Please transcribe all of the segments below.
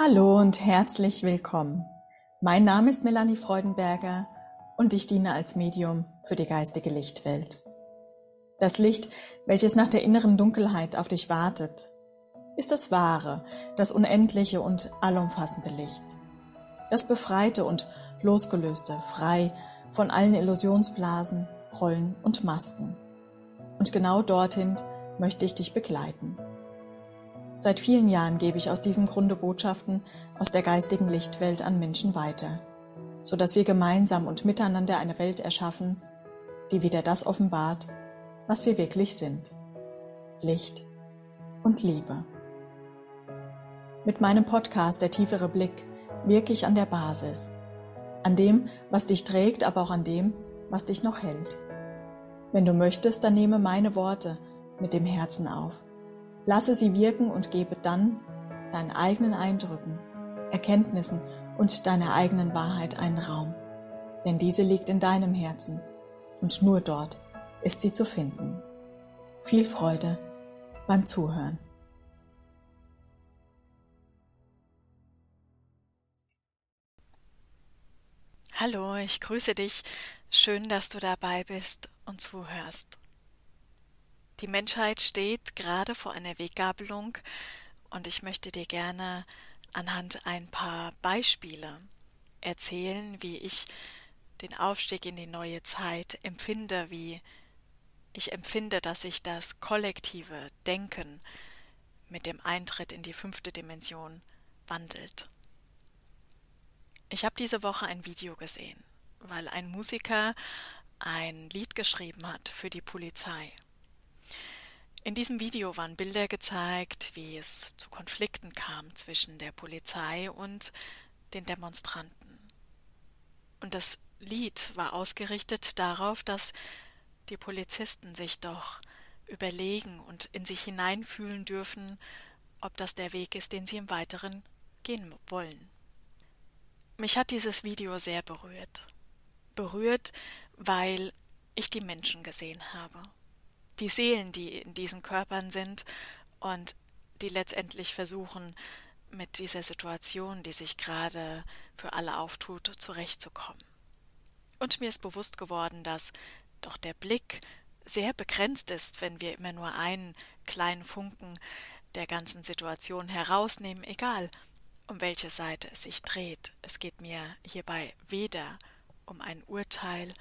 Hallo und herzlich willkommen. Mein Name ist Melanie Freudenberger und ich diene als Medium für die geistige Lichtwelt. Das Licht, welches nach der inneren Dunkelheit auf dich wartet, ist das wahre, das unendliche und allumfassende Licht. Das befreite und losgelöste, frei von allen Illusionsblasen, Rollen und Masken. Und genau dorthin möchte ich dich begleiten. Seit vielen Jahren gebe ich aus diesem Grunde Botschaften aus der geistigen Lichtwelt an Menschen weiter, so dass wir gemeinsam und miteinander eine Welt erschaffen, die wieder das offenbart, was wir wirklich sind. Licht und Liebe. Mit meinem Podcast Der tiefere Blick wirke ich an der Basis, an dem, was dich trägt, aber auch an dem, was dich noch hält. Wenn du möchtest, dann nehme meine Worte mit dem Herzen auf Lasse sie wirken und gebe dann deinen eigenen Eindrücken, Erkenntnissen und deiner eigenen Wahrheit einen Raum. Denn diese liegt in deinem Herzen und nur dort ist sie zu finden. Viel Freude beim Zuhören. Hallo, ich grüße dich. Schön, dass du dabei bist und zuhörst. Die Menschheit steht gerade vor einer Weggabelung und ich möchte dir gerne anhand ein paar Beispiele erzählen, wie ich den Aufstieg in die neue Zeit empfinde, wie ich empfinde, dass sich das kollektive Denken mit dem Eintritt in die fünfte Dimension wandelt. Ich habe diese Woche ein Video gesehen, weil ein Musiker ein Lied geschrieben hat für die Polizei. In diesem Video waren Bilder gezeigt, wie es zu Konflikten kam zwischen der Polizei und den Demonstranten. Und das Lied war ausgerichtet darauf, dass die Polizisten sich doch überlegen und in sich hineinfühlen dürfen, ob das der Weg ist, den sie im Weiteren gehen wollen. Mich hat dieses Video sehr berührt. Berührt, weil ich die Menschen gesehen habe die Seelen, die in diesen Körpern sind und die letztendlich versuchen, mit dieser Situation, die sich gerade für alle auftut, zurechtzukommen. Und mir ist bewusst geworden, dass doch der Blick sehr begrenzt ist, wenn wir immer nur einen kleinen Funken der ganzen Situation herausnehmen, egal um welche Seite es sich dreht. Es geht mir hierbei weder um ein Urteil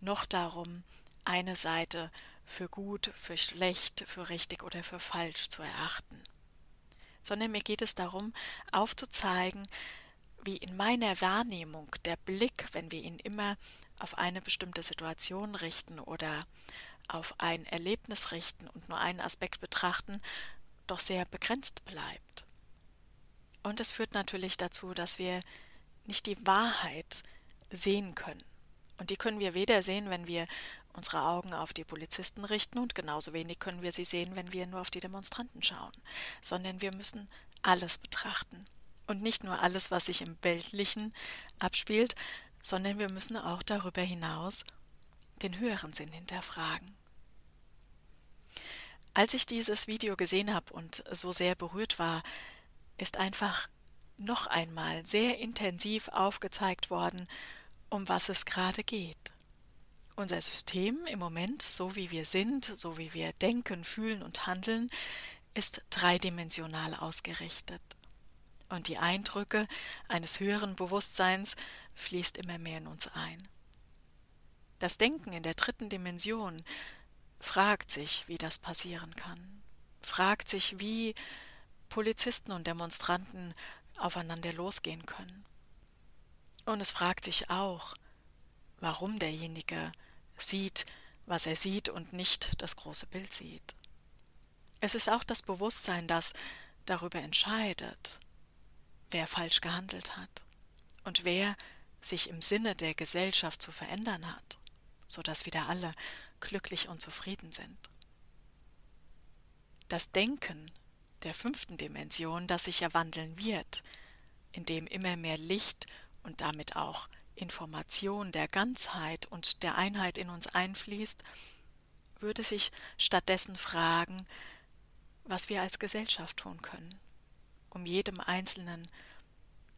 noch darum, eine Seite für gut, für schlecht, für richtig oder für falsch zu erachten, sondern mir geht es darum, aufzuzeigen, wie in meiner Wahrnehmung der Blick, wenn wir ihn immer auf eine bestimmte Situation richten oder auf ein Erlebnis richten und nur einen Aspekt betrachten, doch sehr begrenzt bleibt. Und es führt natürlich dazu, dass wir nicht die Wahrheit sehen können. Und die können wir weder sehen, wenn wir unsere Augen auf die Polizisten richten und genauso wenig können wir sie sehen, wenn wir nur auf die Demonstranten schauen, sondern wir müssen alles betrachten. Und nicht nur alles, was sich im Weltlichen abspielt, sondern wir müssen auch darüber hinaus den höheren Sinn hinterfragen. Als ich dieses Video gesehen habe und so sehr berührt war, ist einfach noch einmal sehr intensiv aufgezeigt worden, um was es gerade geht. Unser System im Moment, so wie wir sind, so wie wir denken, fühlen und handeln, ist dreidimensional ausgerichtet. Und die Eindrücke eines höheren Bewusstseins fließt immer mehr in uns ein. Das Denken in der dritten Dimension fragt sich, wie das passieren kann, fragt sich, wie Polizisten und Demonstranten aufeinander losgehen können. Und es fragt sich auch, warum derjenige sieht, was er sieht und nicht das große Bild sieht. Es ist auch das Bewusstsein, das darüber entscheidet, wer falsch gehandelt hat und wer sich im Sinne der Gesellschaft zu verändern hat, so dass wieder alle glücklich und zufrieden sind. Das Denken der fünften Dimension, das sich ja wandeln wird, in dem immer mehr Licht und damit auch Information der Ganzheit und der Einheit in uns einfließt, würde sich stattdessen fragen, was wir als Gesellschaft tun können, um jedem Einzelnen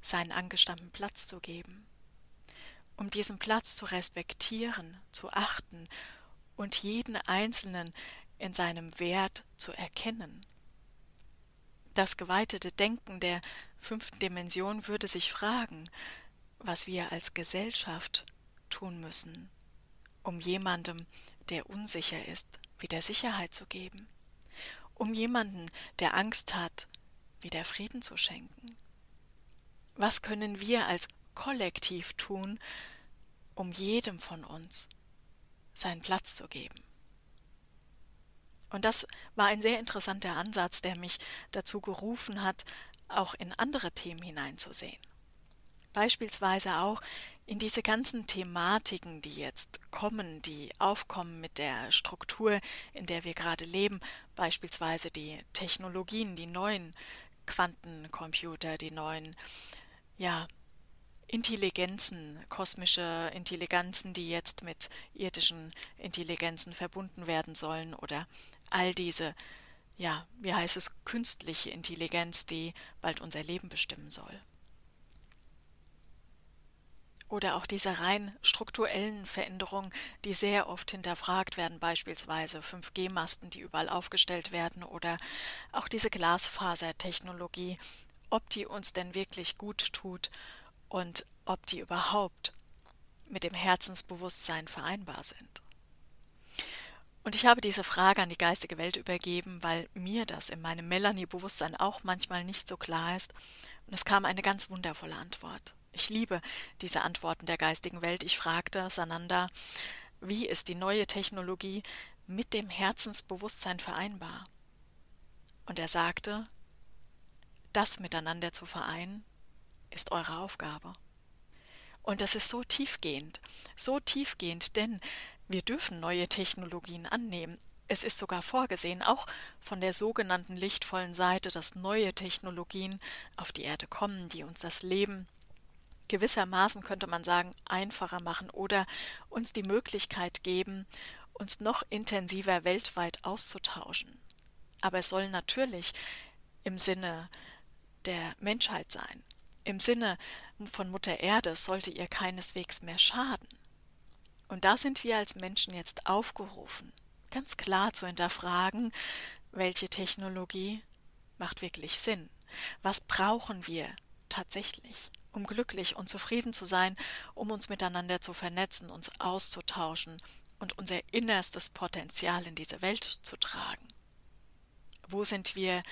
seinen angestammten Platz zu geben, um diesen Platz zu respektieren, zu achten und jeden Einzelnen in seinem Wert zu erkennen. Das geweitete Denken der fünften Dimension würde sich fragen, was wir als Gesellschaft tun müssen, um jemandem, der unsicher ist, wieder Sicherheit zu geben, um jemanden, der Angst hat, wieder Frieden zu schenken. Was können wir als Kollektiv tun, um jedem von uns seinen Platz zu geben? Und das war ein sehr interessanter Ansatz, der mich dazu gerufen hat, auch in andere Themen hineinzusehen. Beispielsweise auch in diese ganzen Thematiken, die jetzt kommen, die aufkommen mit der Struktur, in der wir gerade leben, beispielsweise die Technologien, die neuen Quantencomputer, die neuen, ja, Intelligenzen, kosmische Intelligenzen, die jetzt mit irdischen Intelligenzen verbunden werden sollen oder all diese, ja, wie heißt es, künstliche Intelligenz, die bald unser Leben bestimmen soll. Oder auch diese rein strukturellen Veränderungen, die sehr oft hinterfragt werden, beispielsweise 5G-Masten, die überall aufgestellt werden, oder auch diese Glasfasertechnologie, ob die uns denn wirklich gut tut und ob die überhaupt mit dem Herzensbewusstsein vereinbar sind. Und ich habe diese Frage an die geistige Welt übergeben, weil mir das in meinem Melanie-Bewusstsein auch manchmal nicht so klar ist. Und es kam eine ganz wundervolle Antwort. Ich liebe diese Antworten der geistigen Welt. Ich fragte Sananda, wie ist die neue Technologie mit dem Herzensbewusstsein vereinbar? Und er sagte, das miteinander zu vereinen, ist eure Aufgabe. Und das ist so tiefgehend, so tiefgehend, denn wir dürfen neue Technologien annehmen. Es ist sogar vorgesehen, auch von der sogenannten lichtvollen Seite, dass neue Technologien auf die Erde kommen, die uns das Leben gewissermaßen, könnte man sagen, einfacher machen oder uns die Möglichkeit geben, uns noch intensiver weltweit auszutauschen. Aber es soll natürlich im Sinne der Menschheit sein. Im Sinne von Mutter Erde sollte ihr keineswegs mehr schaden. Und da sind wir als Menschen jetzt aufgerufen, ganz klar zu hinterfragen, welche Technologie macht wirklich Sinn? Was brauchen wir tatsächlich, um glücklich und zufrieden zu sein, um uns miteinander zu vernetzen, uns auszutauschen und unser innerstes Potenzial in diese Welt zu tragen? Wo sind wir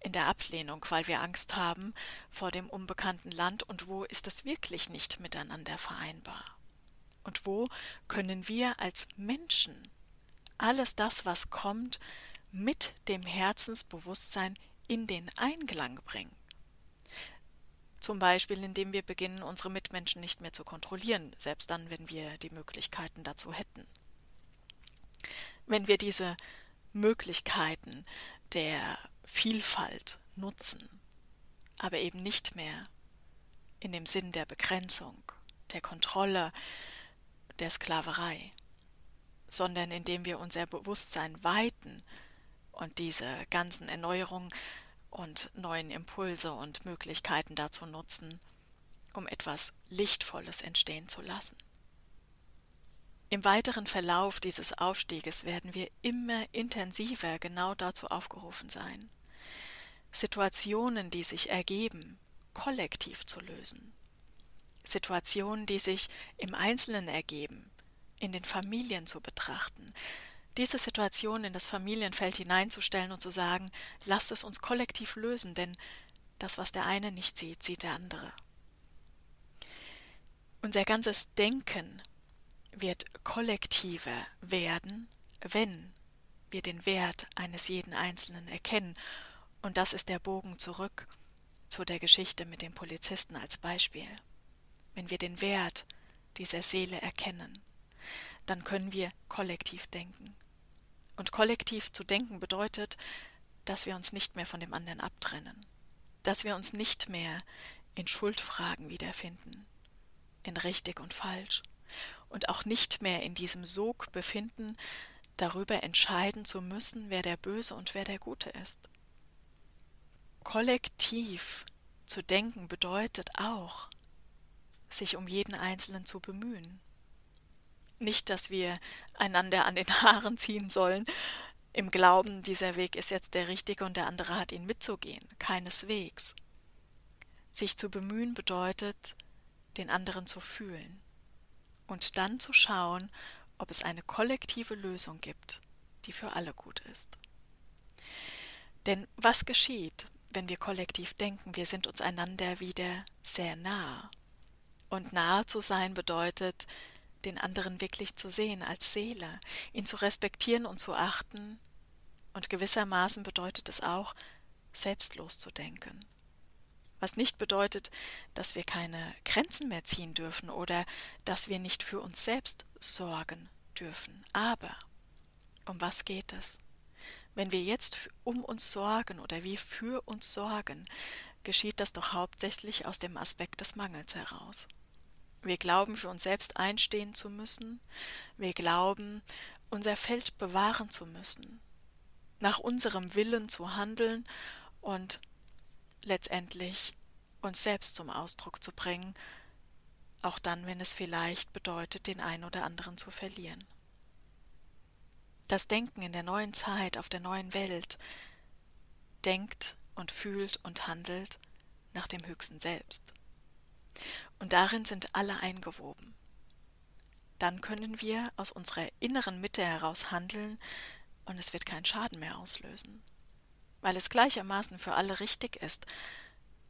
in der Ablehnung, weil wir Angst haben vor dem unbekannten Land und wo ist es wirklich nicht miteinander vereinbar? Und wo können wir als Menschen alles das, was kommt, mit dem Herzensbewusstsein in den Einklang bringen? Zum Beispiel, indem wir beginnen, unsere Mitmenschen nicht mehr zu kontrollieren, selbst dann, wenn wir die Möglichkeiten dazu hätten. Wenn wir diese Möglichkeiten der Vielfalt nutzen, aber eben nicht mehr in dem Sinn der Begrenzung, der Kontrolle, der Sklaverei, sondern indem wir unser Bewusstsein weiten und diese ganzen Erneuerungen und neuen Impulse und Möglichkeiten dazu nutzen, um etwas Lichtvolles entstehen zu lassen. Im weiteren Verlauf dieses Aufstieges werden wir immer intensiver genau dazu aufgerufen sein, Situationen, die sich ergeben, kollektiv zu lösen, Situationen, die sich im Einzelnen ergeben, in den Familien zu betrachten, diese Situation in das Familienfeld hineinzustellen und zu sagen, lasst es uns kollektiv lösen, denn das, was der eine nicht sieht, sieht der andere. Unser ganzes Denken wird kollektiver werden, wenn wir den Wert eines jeden Einzelnen erkennen. Und das ist der Bogen zurück zu der Geschichte mit dem Polizisten als Beispiel wenn wir den Wert dieser Seele erkennen, dann können wir kollektiv denken. Und kollektiv zu denken bedeutet, dass wir uns nicht mehr von dem anderen abtrennen, dass wir uns nicht mehr in Schuldfragen wiederfinden, in richtig und falsch, und auch nicht mehr in diesem Sog befinden, darüber entscheiden zu müssen, wer der Böse und wer der Gute ist. Kollektiv zu denken bedeutet auch, sich um jeden Einzelnen zu bemühen. Nicht, dass wir einander an den Haaren ziehen sollen, im Glauben, dieser Weg ist jetzt der richtige und der andere hat ihn mitzugehen. Keineswegs. Sich zu bemühen bedeutet, den anderen zu fühlen und dann zu schauen, ob es eine kollektive Lösung gibt, die für alle gut ist. Denn was geschieht, wenn wir kollektiv denken, wir sind uns einander wieder sehr nah. Und nahe zu sein bedeutet, den anderen wirklich zu sehen als Seele, ihn zu respektieren und zu achten, und gewissermaßen bedeutet es auch, selbstlos zu denken. Was nicht bedeutet, dass wir keine Grenzen mehr ziehen dürfen oder dass wir nicht für uns selbst sorgen dürfen. Aber um was geht es? Wenn wir jetzt um uns sorgen oder wir für uns sorgen, geschieht das doch hauptsächlich aus dem Aspekt des Mangels heraus. Wir glauben, für uns selbst einstehen zu müssen. Wir glauben, unser Feld bewahren zu müssen, nach unserem Willen zu handeln und letztendlich uns selbst zum Ausdruck zu bringen, auch dann, wenn es vielleicht bedeutet, den einen oder anderen zu verlieren. Das Denken in der neuen Zeit, auf der neuen Welt, denkt und fühlt und handelt nach dem höchsten Selbst. Und darin sind alle eingewoben. Dann können wir aus unserer inneren Mitte heraus handeln und es wird keinen Schaden mehr auslösen, weil es gleichermaßen für alle richtig ist,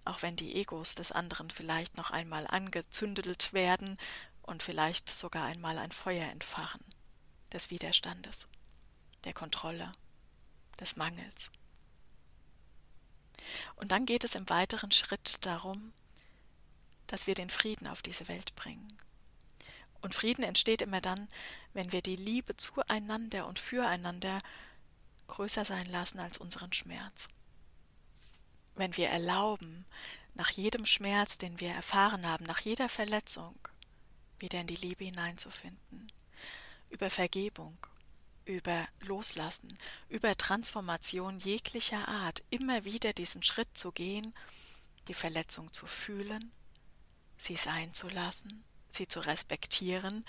auch wenn die Egos des anderen vielleicht noch einmal angezündelt werden und vielleicht sogar einmal ein Feuer entfachen des Widerstandes der Kontrolle, des Mangels. Und dann geht es im weiteren Schritt darum, dass wir den Frieden auf diese Welt bringen. Und Frieden entsteht immer dann, wenn wir die Liebe zueinander und füreinander größer sein lassen als unseren Schmerz. Wenn wir erlauben, nach jedem Schmerz, den wir erfahren haben, nach jeder Verletzung, wieder in die Liebe hineinzufinden, über Vergebung, über Loslassen, über Transformation jeglicher Art, immer wieder diesen Schritt zu gehen, die Verletzung zu fühlen, sie sein zu lassen, sie zu respektieren,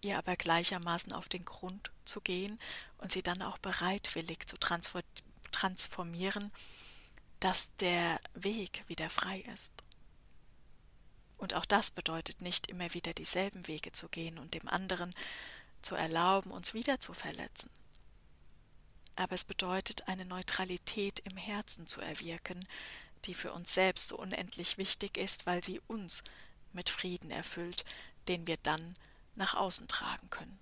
ihr aber gleichermaßen auf den Grund zu gehen und sie dann auch bereitwillig zu transformieren, dass der Weg wieder frei ist. Und auch das bedeutet nicht immer wieder dieselben Wege zu gehen und dem anderen zu erlauben, uns wieder zu verletzen. Aber es bedeutet, eine Neutralität im Herzen zu erwirken, die für uns selbst so unendlich wichtig ist, weil sie uns mit Frieden erfüllt, den wir dann nach außen tragen können.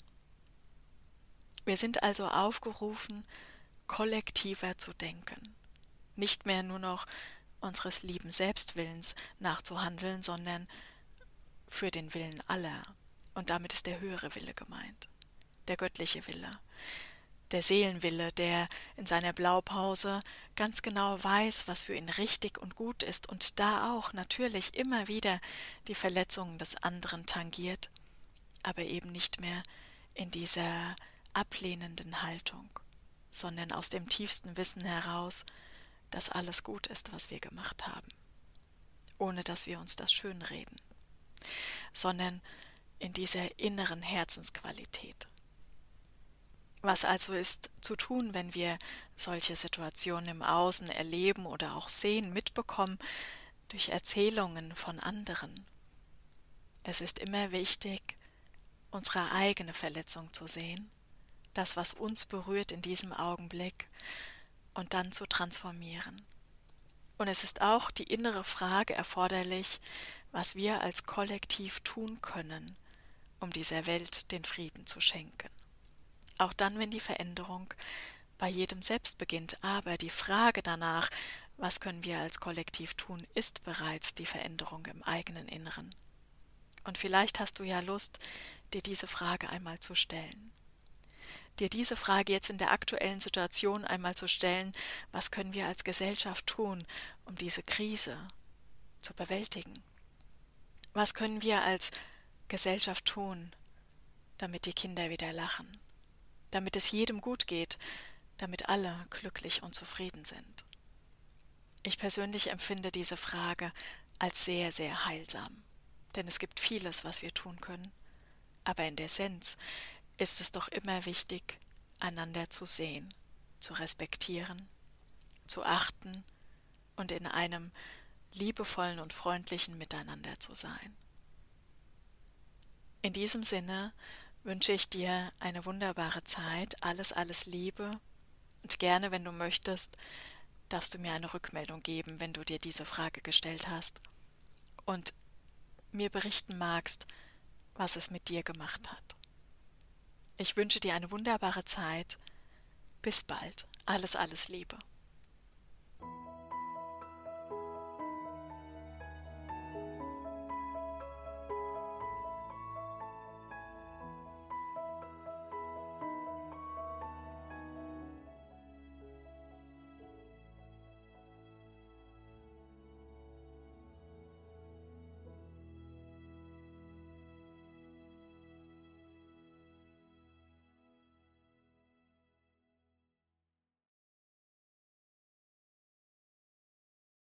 Wir sind also aufgerufen, kollektiver zu denken, nicht mehr nur noch unseres lieben Selbstwillens nachzuhandeln, sondern für den Willen aller, und damit ist der höhere Wille gemeint der göttliche Wille, der Seelenwille, der in seiner Blaupause ganz genau weiß, was für ihn richtig und gut ist und da auch natürlich immer wieder die Verletzungen des anderen tangiert, aber eben nicht mehr in dieser ablehnenden Haltung, sondern aus dem tiefsten Wissen heraus, dass alles gut ist, was wir gemacht haben, ohne dass wir uns das schönreden, sondern in dieser inneren Herzensqualität. Was also ist zu tun, wenn wir solche Situationen im Außen erleben oder auch sehen, mitbekommen durch Erzählungen von anderen? Es ist immer wichtig, unsere eigene Verletzung zu sehen, das, was uns berührt in diesem Augenblick, und dann zu transformieren. Und es ist auch die innere Frage erforderlich, was wir als Kollektiv tun können, um dieser Welt den Frieden zu schenken auch dann, wenn die Veränderung bei jedem selbst beginnt. Aber die Frage danach, was können wir als Kollektiv tun, ist bereits die Veränderung im eigenen Inneren. Und vielleicht hast du ja Lust, dir diese Frage einmal zu stellen. Dir diese Frage jetzt in der aktuellen Situation einmal zu stellen, was können wir als Gesellschaft tun, um diese Krise zu bewältigen? Was können wir als Gesellschaft tun, damit die Kinder wieder lachen? Damit es jedem gut geht, damit alle glücklich und zufrieden sind. Ich persönlich empfinde diese Frage als sehr, sehr heilsam, denn es gibt vieles, was wir tun können, aber in der Essenz ist es doch immer wichtig, einander zu sehen, zu respektieren, zu achten und in einem liebevollen und freundlichen Miteinander zu sein. In diesem Sinne wünsche ich dir eine wunderbare Zeit, alles, alles Liebe und gerne, wenn du möchtest, darfst du mir eine Rückmeldung geben, wenn du dir diese Frage gestellt hast und mir berichten magst, was es mit dir gemacht hat. Ich wünsche dir eine wunderbare Zeit. Bis bald. Alles, alles Liebe.